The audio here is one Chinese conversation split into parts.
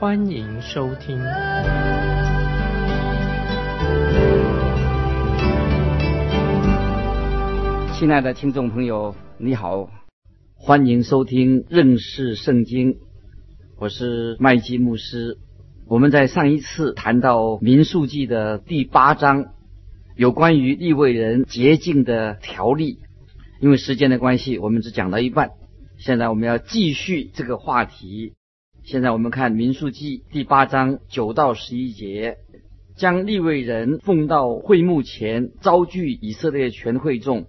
欢迎收听。亲爱的听众朋友，你好，欢迎收听认识圣经，我是麦基牧师。我们在上一次谈到民数记的第八章。有关于立位人洁净的条例，因为时间的关系，我们只讲到一半。现在我们要继续这个话题。现在我们看民数记第八章九到十一节，将立位人奉到会幕前，招聚以色列全会众，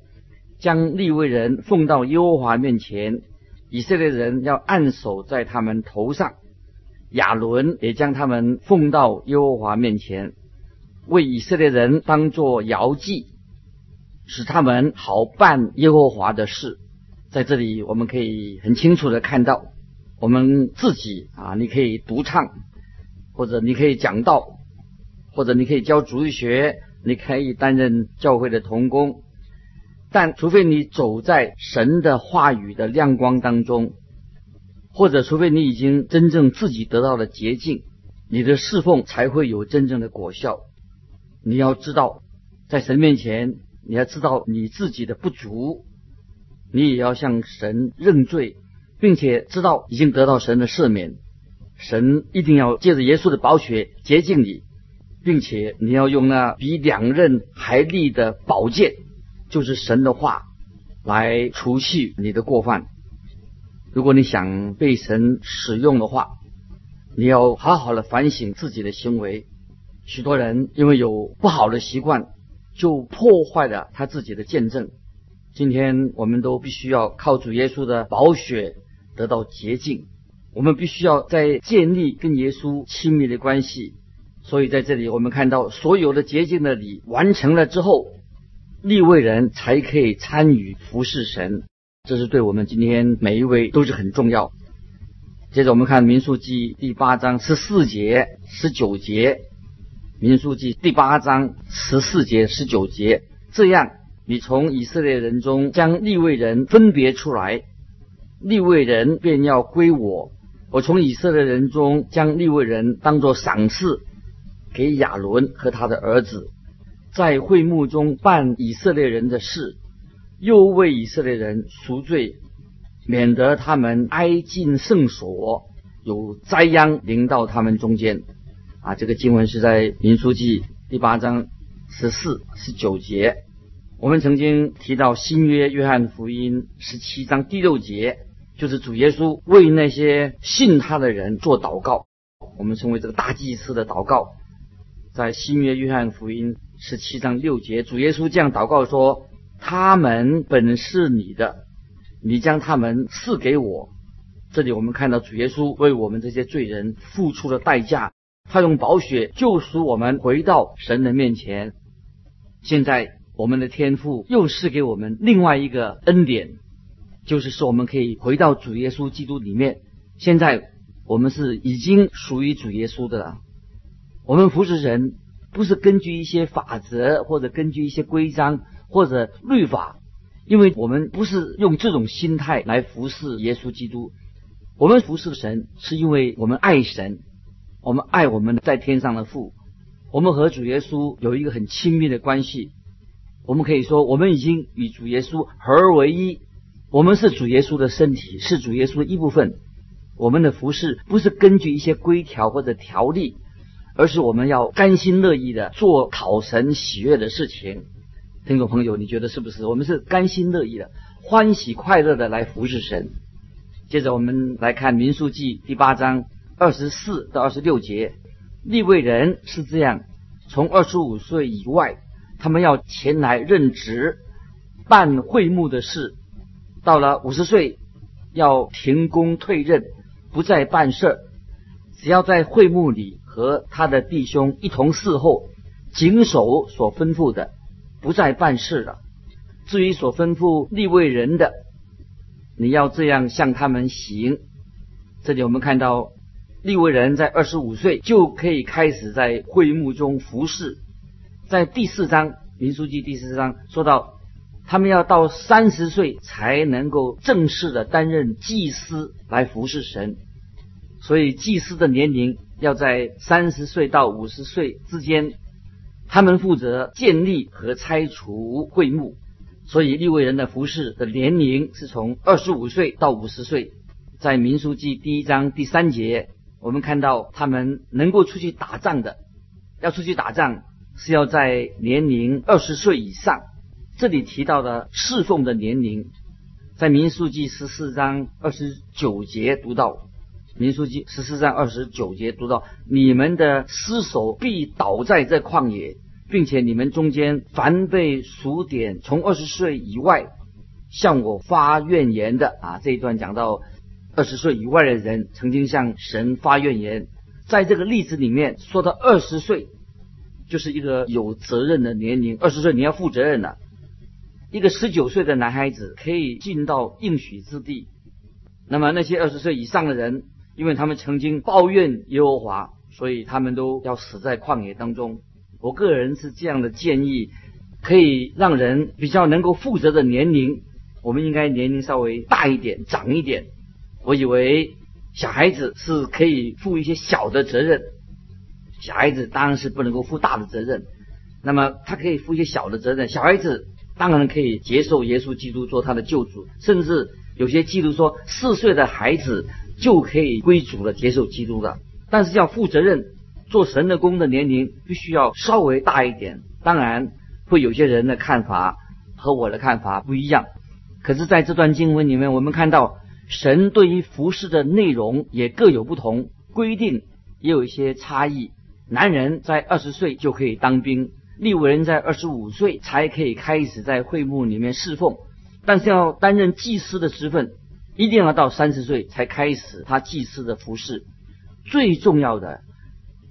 将立位人奉到耶和华面前，以色列人要按手在他们头上。亚伦也将他们奉到耶和华面前。为以色列人当作摇祭，使他们好办耶和华的事。在这里，我们可以很清楚的看到，我们自己啊，你可以独唱，或者你可以讲道，或者你可以教主日学，你可以担任教会的童工。但除非你走在神的话语的亮光当中，或者除非你已经真正自己得到了捷径，你的侍奉才会有真正的果效。你要知道，在神面前，你要知道你自己的不足，你也要向神认罪，并且知道已经得到神的赦免。神一定要借着耶稣的宝血洁净你，并且你要用那比两刃还利的宝剑，就是神的话，来除去你的过犯。如果你想被神使用的话，你要好好的反省自己的行为。许多人因为有不好的习惯，就破坏了他自己的见证。今天我们都必须要靠主耶稣的宝血得到洁净。我们必须要在建立跟耶稣亲密的关系。所以在这里，我们看到所有的洁净的礼完成了之后，立位人才可以参与服侍神。这是对我们今天每一位都是很重要。接着我们看民数记第八章十四节、十九节。民数记第八章十四节、十九节，这样你从以色列人中将立位人分别出来，立位人便要归我。我从以色列人中将立位人当作赏赐给亚伦和他的儿子，在会幕中办以色列人的事，又为以色列人赎罪，免得他们挨近圣所，有灾殃临到他们中间。啊，这个经文是在民书记第八章十四、十九节。我们曾经提到新约约翰福音十七章第六节，就是主耶稣为那些信他的人做祷告，我们称为这个大祭司的祷告。在新约约翰福音十七章六节，主耶稣这样祷告说：“他们本是你的，你将他们赐给我。”这里我们看到主耶稣为我们这些罪人付出了代价。他用宝血救赎我们，回到神的面前。现在我们的天父又赐给我们另外一个恩典，就是说我们可以回到主耶稣基督里面。现在我们是已经属于主耶稣的了。我们服侍神不是根据一些法则，或者根据一些规章或者律法，因为我们不是用这种心态来服侍耶稣基督。我们服侍神是因为我们爱神。我们爱我们在天上的父，我们和主耶稣有一个很亲密的关系。我们可以说，我们已经与主耶稣合而为一。我们是主耶稣的身体，是主耶稣的一部分。我们的服饰不是根据一些规条或者条例，而是我们要甘心乐意的做讨神喜悦的事情。听众朋友，你觉得是不是？我们是甘心乐意的、欢喜快乐的来服侍神。接着，我们来看民数记第八章。二十四到二十六节，立位人是这样：从二十五岁以外，他们要前来任职办会幕的事；到了五十岁，要停工退任，不再办事。只要在会幕里和他的弟兄一同侍候，谨守所吩咐的，不再办事了。至于所吩咐立位人的，你要这样向他们行。这里我们看到立位人在二十五岁就可以开始在会幕中服侍。在第四章民书记第四章说到，他们要到三十岁才能够正式的担任祭司来服侍神。所以祭司的年龄要在三十岁到五十岁之间，他们负责建立和拆除会幕。所以利未人的服饰的年龄是从二十五岁到五十岁。在民书记第一章第三节，我们看到他们能够出去打仗的，要出去打仗是要在年龄二十岁以上。这里提到的侍奉的年龄，在民书记十四章二十九节读到。民书记十四章二十九节读到：“你们的尸首必倒在这旷野，并且你们中间凡被数点从二十岁以外向我发怨言的啊，这一段讲到二十岁以外的人曾经向神发怨言。在这个例子里面说到二十岁，就是一个有责任的年龄。二十岁你要负责任了。一个十九岁的男孩子可以进到应许之地，那么那些二十岁以上的人。”因为他们曾经抱怨耶和华，所以他们都要死在旷野当中。我个人是这样的建议，可以让人比较能够负责的年龄，我们应该年龄稍微大一点、长一点。我以为小孩子是可以负一些小的责任，小孩子当然是不能够负大的责任。那么他可以负一些小的责任，小孩子当然可以接受耶稣基督做他的救主，甚至有些记录说四岁的孩子。就可以归主了，接受基督了。但是要负责任、做神的工的年龄必须要稍微大一点。当然，会有些人的看法和我的看法不一样。可是，在这段经文里面，我们看到神对于服饰的内容也各有不同，规定也有一些差异。男人在二十岁就可以当兵，立伟人在二十五岁才可以开始在会幕里面侍奉，但是要担任祭司的职分。一定要到三十岁才开始他祭祀的服饰。最重要的，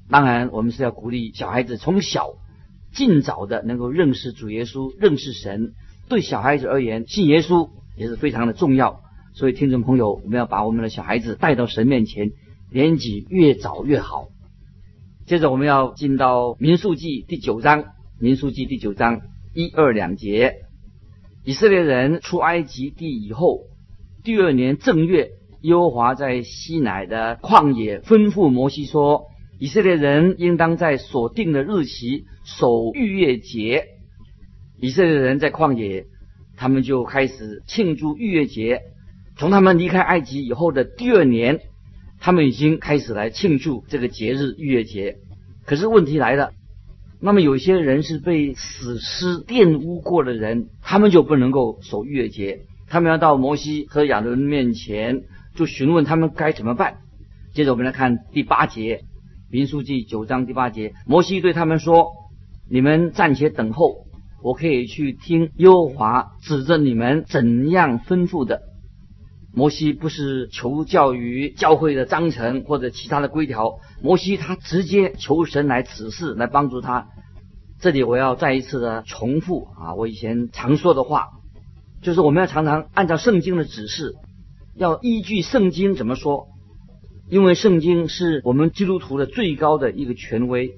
当然我们是要鼓励小孩子从小尽早的能够认识主耶稣，认识神。对小孩子而言，信耶稣也是非常的重要。所以听众朋友，我们要把我们的小孩子带到神面前，年纪越早越好。接着我们要进到民数记第九章，民数记第九章一二两节，以色列人出埃及地以后。第二年正月，耶和华在西乃的旷野吩咐摩西说：“以色列人应当在所定的日期守逾越节。”以色列人在旷野，他们就开始庆祝逾越节。从他们离开埃及以后的第二年，他们已经开始来庆祝这个节日逾越节。可是问题来了，那么有些人是被死尸玷污过的人，他们就不能够守逾越节。他们要到摩西和亚伦面前，就询问他们该怎么办。接着我们来看第八节，《民书记》九章第八节，摩西对他们说：“你们暂且等候，我可以去听优华指着你们怎样吩咐的。”摩西不是求教于教会的章程或者其他的规条，摩西他直接求神来指示，来帮助他。这里我要再一次的重复啊，我以前常说的话。就是我们要常常按照圣经的指示，要依据圣经怎么说，因为圣经是我们基督徒的最高的一个权威。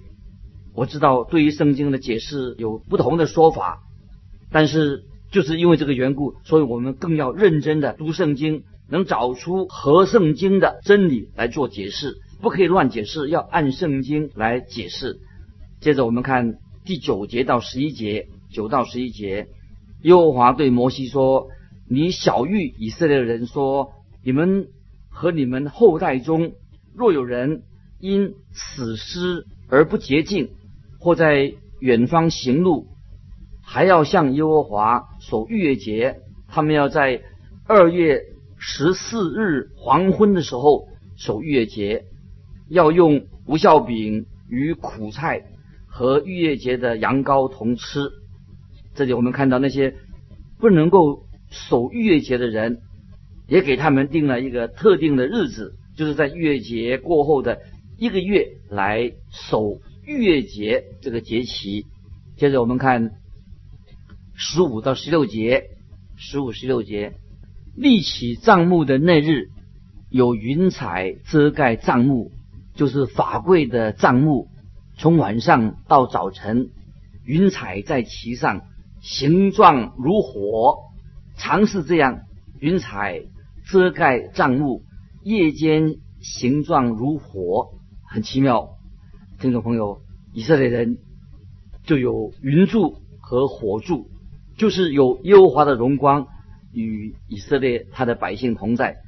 我知道对于圣经的解释有不同的说法，但是就是因为这个缘故，所以我们更要认真的读圣经，能找出合圣经的真理来做解释，不可以乱解释，要按圣经来解释。接着我们看第九节到十一节，九到十一节。耶和华对摩西说：“你小谕以色列人说：你们和你们后代中，若有人因死尸而不洁净，或在远方行路，还要向耶和华守逾越节。他们要在二月十四日黄昏的时候守逾越节，要用无酵饼与苦菜和逾越节的羊羔同吃。”这里我们看到那些不能够守逾越节的人，也给他们定了一个特定的日子，就是在逾越节过后的一个月来守月节这个节期。接着我们看十五到十六节，十五十六节，立起帐幕的那日，有云彩遮盖帐幕，就是法柜的帐幕，从晚上到早晨，云彩在其上，形状如火，常是这样，云彩遮盖帐幕，夜间形状如火，很奇妙。听众朋友，以色列人。就有云柱和火柱，就是有耶和华的荣光与以色列他的百姓同在。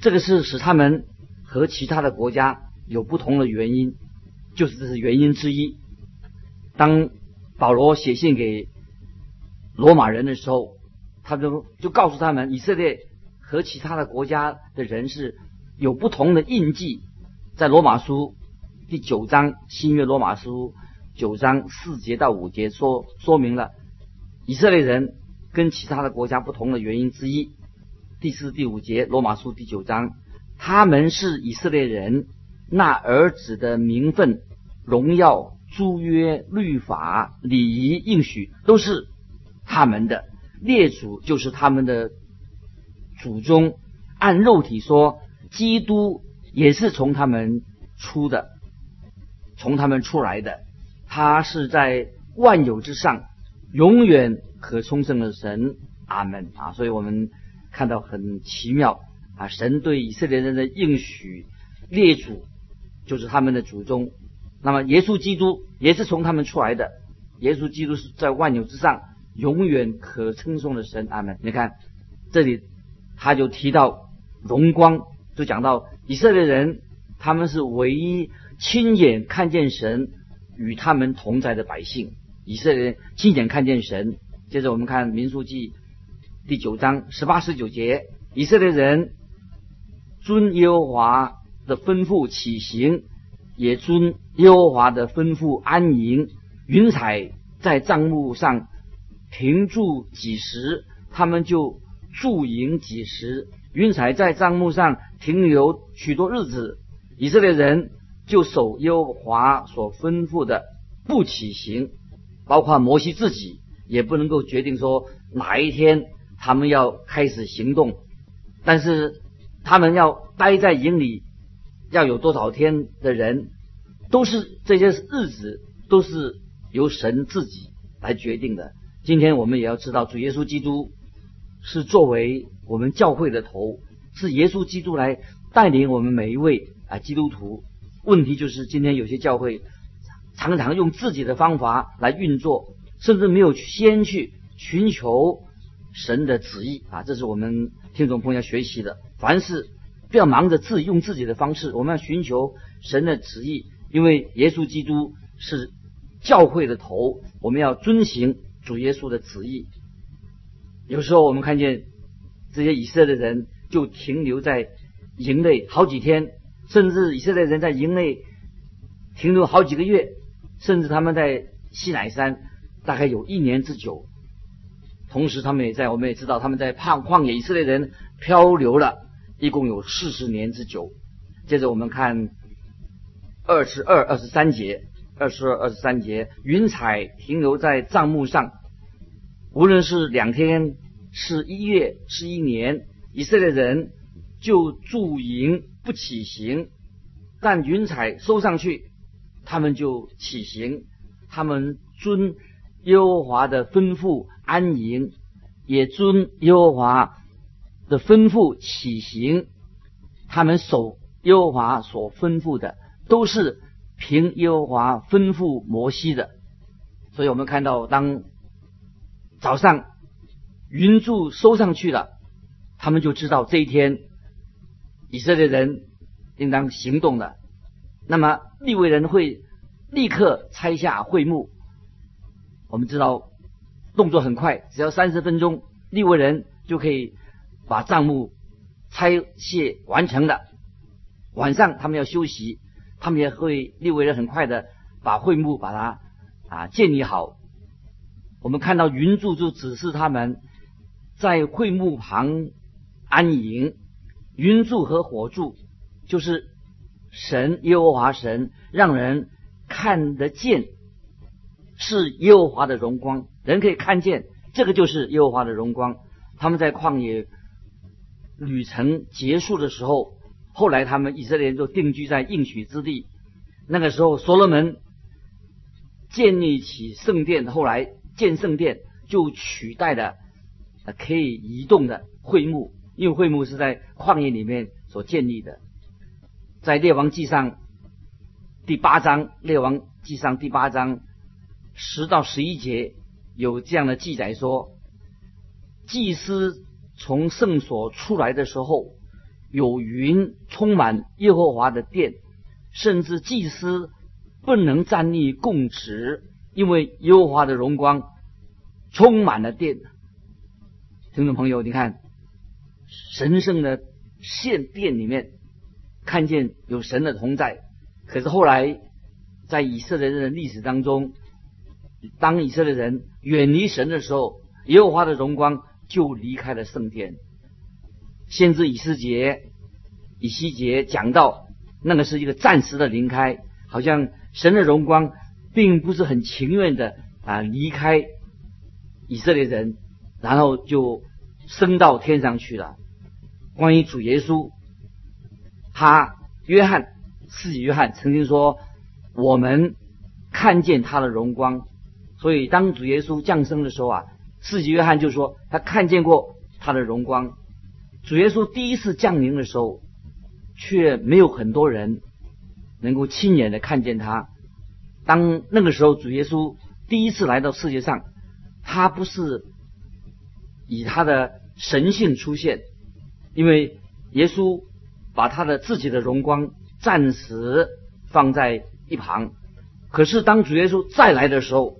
这个是使他们和其他的国家有不同的原因，就是这是原因之一。当保罗写信给罗马人的时候，他就就告诉他们，以色列和其他的国家的人是有不同的印记。在罗马书第九章新约罗马书。九章四节到五节说说明了以色列人跟其他的国家不同的原因之一。第四、第五节罗马书第九章，他们是以色列人，那儿子的名分、荣耀、租约、律法、礼仪、应许都是他们的列祖，就是他们的祖宗。按肉体说，基督也是从他们出的，从他们出来的。他是在万有之上，永远可充盛的神，阿门啊！所以我们看到很奇妙啊，神对以色列人的应许，列祖就是他们的祖宗，那么耶稣基督也是从他们出来的，耶稣基督是在万有之上，永远可称颂的神，阿门。你看这里他就提到荣光，就讲到以色列人，他们是唯一亲眼看见神。与他们同在的百姓，以色列人亲眼看见神。接着我们看民数记第九章十八十九节，以色列人遵耶和华的吩咐起行，也遵耶和华的吩咐安营。云彩在帐幕上停住几时，他们就驻营几时。云彩在帐幕上停留许多日子，以色列人。就守耶和华所吩咐的不起行，包括摩西自己也不能够决定说哪一天他们要开始行动，但是他们要待在营里要有多少天的人，都是这些日子都是由神自己来决定的。今天我们也要知道，主耶稣基督是作为我们教会的头，是耶稣基督来带领我们每一位啊基督徒。问题就是，今天有些教会常常用自己的方法来运作，甚至没有先去寻求神的旨意啊！这是我们听众朋友要学习的。凡事不要忙着自用自己的方式，我们要寻求神的旨意，因为耶稣基督是教会的头，我们要遵行主耶稣的旨意。有时候我们看见这些以色列人就停留在营内好几天。甚至以色列人在营内停留好几个月，甚至他们在西乃山大概有一年之久。同时，他们也在我们也知道，他们在旷旷野，以色列人漂流了一共有四十年之久。接着我们看二十二、二十三节，二十二、二十三节，云彩停留在帐幕上，无论是两天、是一月、是一年，以色列人就驻营。不起行，但云彩收上去，他们就起行。他们遵耶和华的吩咐安营，也遵耶和华的吩咐起行。他们守耶和华所吩咐的，都是凭耶和华吩咐摩西的。所以我们看到，当早上云柱收上去了，他们就知道这一天。以色列人应当行动了，那么利未人会立刻拆下会幕。我们知道动作很快，只要三十分钟，利未人就可以把账目拆卸完成的。晚上他们要休息，他们也会利未人很快的把会幕把它啊建立好。我们看到云柱就指示他们在会幕旁安营。云柱和火柱就是神耶和华神让人看得见，是耶和华的荣光，人可以看见，这个就是耶和华的荣光。他们在旷野旅程结束的时候，后来他们以色列人就定居在应许之地。那个时候，所罗门建立起圣殿，后来建圣殿就取代了可以移动的会幕，因为会幕是在旷野里面所建立的。在列王记上第八章，列王记上第八章十到十一节有这样的记载说，祭司从圣所出来的时候，有云充满耶和华的殿。甚至祭司不能站立供职，因为耶和华的荣光充满了殿。听众朋友，你看神圣的献殿里面看见有神的同在，可是后来在以色列人的历史当中，当以色列人远离神的时候，耶和华的荣光就离开了圣殿。先知以斯杰、以西结讲到。那个是一个暂时的离开，好像神的荣光并不是很情愿的啊离开以色列人，然后就升到天上去了。关于主耶稣，他约翰，四己约翰曾经说，我们看见他的荣光，所以当主耶稣降生的时候啊，四己约翰就说他看见过他的荣光。主耶稣第一次降临的时候。却没有很多人能够亲眼的看见他。当那个时候，主耶稣第一次来到世界上，他不是以他的神性出现，因为耶稣把他的自己的荣光暂时放在一旁。可是当主耶稣再来的时候，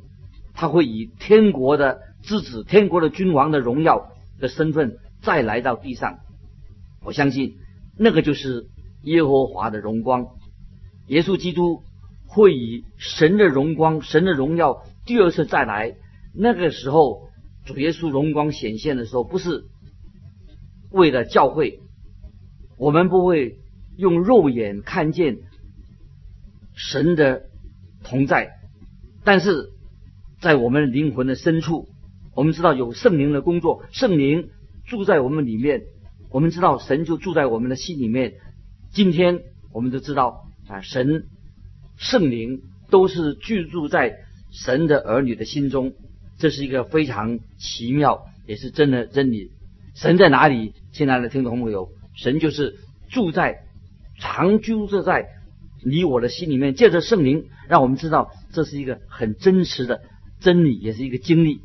他会以天国的之子、天国的君王的荣耀的身份再来到地上。我相信。那个就是耶和华的荣光，耶稣基督会以神的荣光、神的荣耀第二次再来。那个时候，主耶稣荣光显现的时候，不是为了教会，我们不会用肉眼看见神的同在，但是在我们灵魂的深处，我们知道有圣灵的工作，圣灵住在我们里面。我们知道神就住在我们的心里面。今天我们都知道啊，神圣灵都是居住在神的儿女的心中，这是一个非常奇妙，也是真的真理。神在哪里？亲爱的听众朋友，神就是住在、常居住在你我的心里面。借着圣灵，让我们知道这是一个很真实的真理，也是一个经历。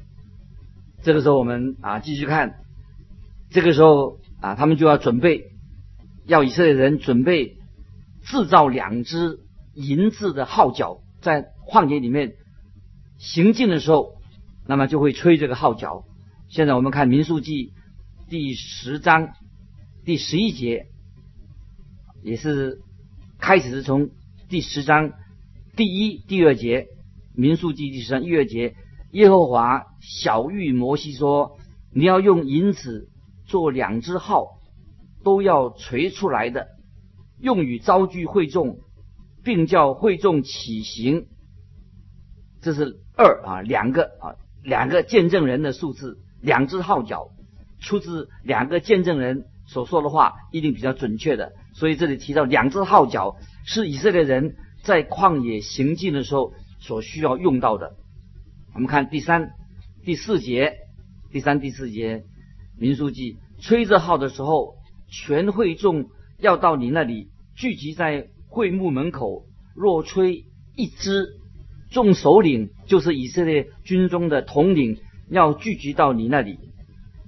这个时候，我们啊继续看，这个时候。啊，他们就要准备，要以色列人准备制造两只银质的号角，在旷野里面行进的时候，那么就会吹这个号角。现在我们看民数记第十章第十一节，也是开始是从第十章第一、第二节，民数记第十章一、二节，耶和华小谕摩西说：“你要用银子。”做两只号都要锤出来的，用于招聚会众，并叫会众起行。这是二啊，两个啊，两个见证人的数字，两只号角出自两个见证人所说的话，一定比较准确的。所以这里提到两只号角是以色列人在旷野行进的时候所需要用到的。我们看第三、第四节，第三、第四节。民书记吹着号的时候，全会众要到你那里聚集在会幕门口。若吹一支，众首领就是以色列军中的统领要聚集到你那里。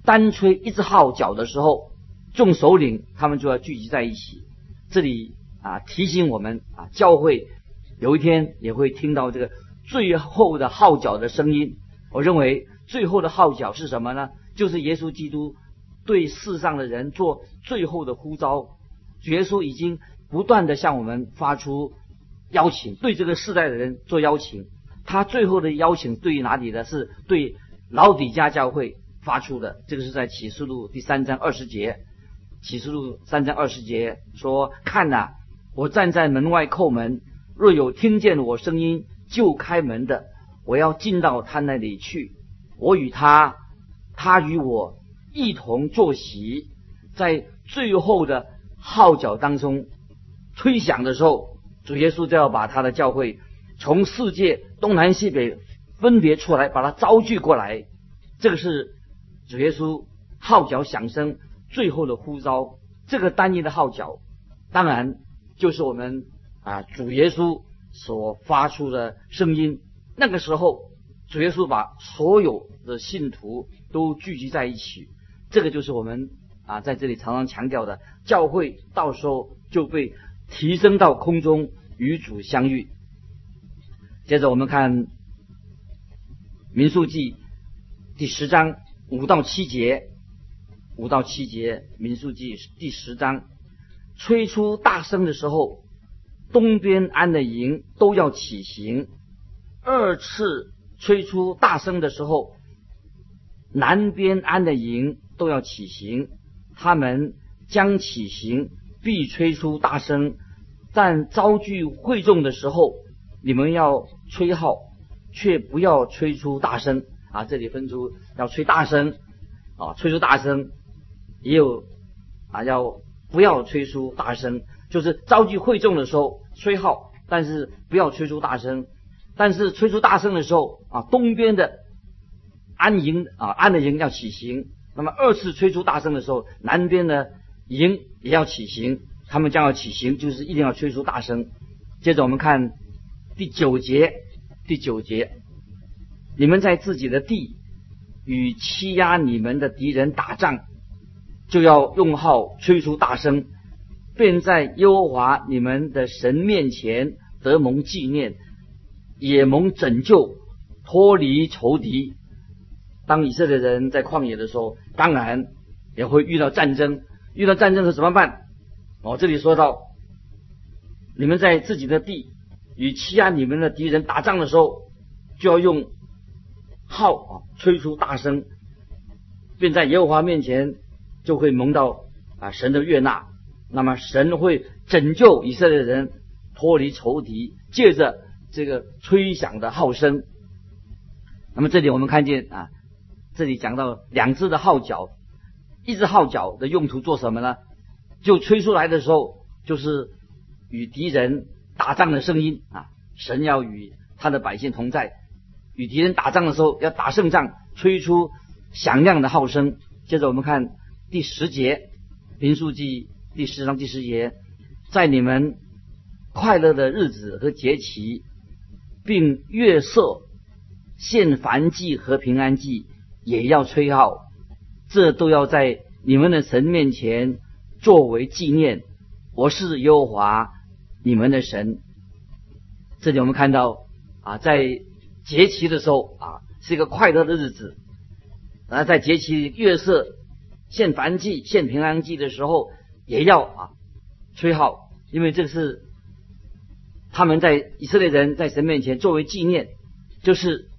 单吹一支号角的时候，众首领他们就要聚集在一起。这里啊提醒我们啊，教会有一天也会听到这个最后的号角的声音。我认为最后的号角是什么呢？就是耶稣基督对世上的人做最后的呼召，耶稣已经不断的向我们发出邀请，对这个世代的人做邀请。他最后的邀请对于哪里呢？是对老底家教会发出的。这个是在启示录第三章二十节。启示录三章二十节说：“看呐，我站在门外叩门，若有听见我声音就开门的，我要进到他那里去，我与他，他与我一同坐席，在最后的号角当中吹响的时候，主耶稣就要把他的教会从世界东南西北分别出来，把他招聚过来。这个是主耶稣号角响声最后的呼召。这个单一的号角，当然就是我们啊主耶稣所发出的声音。那个时候，主耶稣把所有的信徒都聚集在一起。这个就是我们啊在这里常常强调的，教会到时候就被提升到空中与主相遇。接着我们看民数记第十章五到七节。五到七节，民数记第十章，吹出大声的时候，东边安的营都要起行；二次吹出大声的时候，南边安的营都要起行。他们将起行，必吹出大声；但遭聚会众的时候，你们要吹号，却不要吹出大声啊！这里分出要吹大声啊，吹出大声。也有啊，要不要吹出大声？就是召集会众的时候吹号，但是不要吹出大声。但是吹出大声的时候啊，东边的安营啊，安的营要起行。那么二次吹出大声的时候，南边的营也要起行。他们将要起行，就是一定要吹出大声。接着我们看第九节，第九节，你们在自己的地与欺压你们的敌人打仗。就要用号吹出大声，便在耶和华你们的神面前得蒙纪念，也蒙拯救，脱离仇敌。当以色列人在旷野的时候，当然也会遇到战争。遇到战争的时候怎么办？哦，这里说到，你们在自己的地与欺压你们的敌人打仗的时候，就要用号啊吹出大声，便在耶和华面前。就会蒙到啊神的悦纳，那么神会拯救以色列人脱离仇敌，借着这个吹响的号声。那么这里我们看见啊，这里讲到两只的号角，一只号角的用途做什么呢？就吹出来的时候，就是与敌人打仗的声音啊。神要与他的百姓同在，与敌人打仗的时候要打胜仗，吹出响亮的号声。接着我们看。第十节，民书记第十章第十节，在你们快乐的日子和节期，并月色献燔祭和平安祭，也要吹号，这都要在你们的神面前作为纪念。我是耶和华你们的神。这里我们看到啊，在节期的时候啊，是一个快乐的日子，而在节期月色。献燔祭、献平安祭的时候，也要啊吹号，因为这是他们在以色列人在神面前作为纪念，就是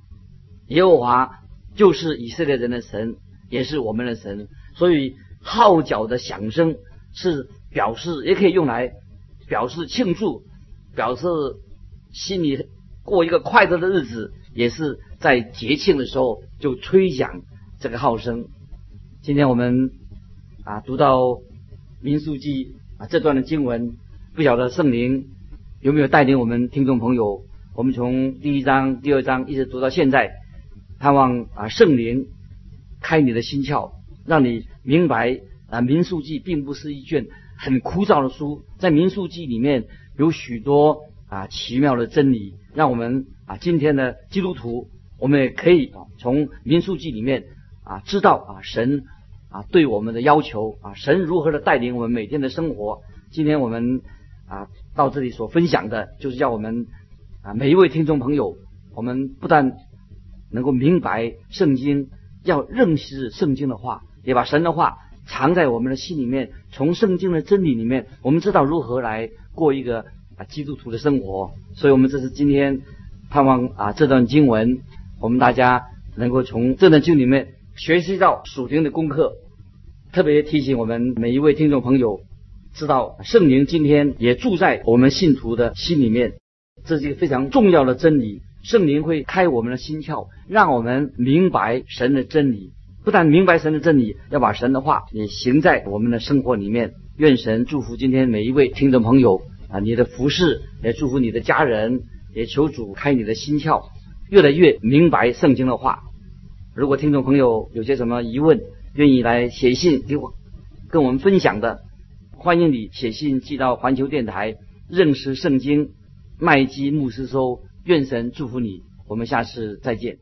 耶和华就是以色列人的神，也是我们的神，所以号角的响声是表示，也可以用来表示庆祝，表示心里过一个快乐的日子，也是在节庆的时候就吹响这个号声。今天我们啊读到民数记啊这段的经文，不晓得圣灵有没有带领我们听众朋友？我们从第一章、第二章一直读到现在，盼望啊圣灵开你的心窍，让你明白啊民数记并不是一卷很枯燥的书，在民数记里面有许多啊奇妙的真理，让我们啊今天的基督徒，我们也可以从民数记里面。啊，知道啊，神啊对我们的要求啊，神如何的带领我们每天的生活。今天我们啊到这里所分享的，就是要我们啊每一位听众朋友，我们不但能够明白圣经，要认识圣经的话，也把神的话藏在我们的心里面。从圣经的真理里面，我们知道如何来过一个啊基督徒的生活。所以，我们这是今天盼望啊这段经文，我们大家能够从这段经里面。学习到属灵的功课，特别提醒我们每一位听众朋友，知道圣灵今天也住在我们信徒的心里面，这是一个非常重要的真理。圣灵会开我们的心窍，让我们明白神的真理。不但明白神的真理，要把神的话也行在我们的生活里面。愿神祝福今天每一位听众朋友啊，你的服饰也祝福你的家人，也求主开你的心窍，越来越明白圣经的话。如果听众朋友有些什么疑问，愿意来写信给我，跟我们分享的，欢迎你写信寄到环球电台认识圣经麦基牧师收。愿神祝福你，我们下次再见。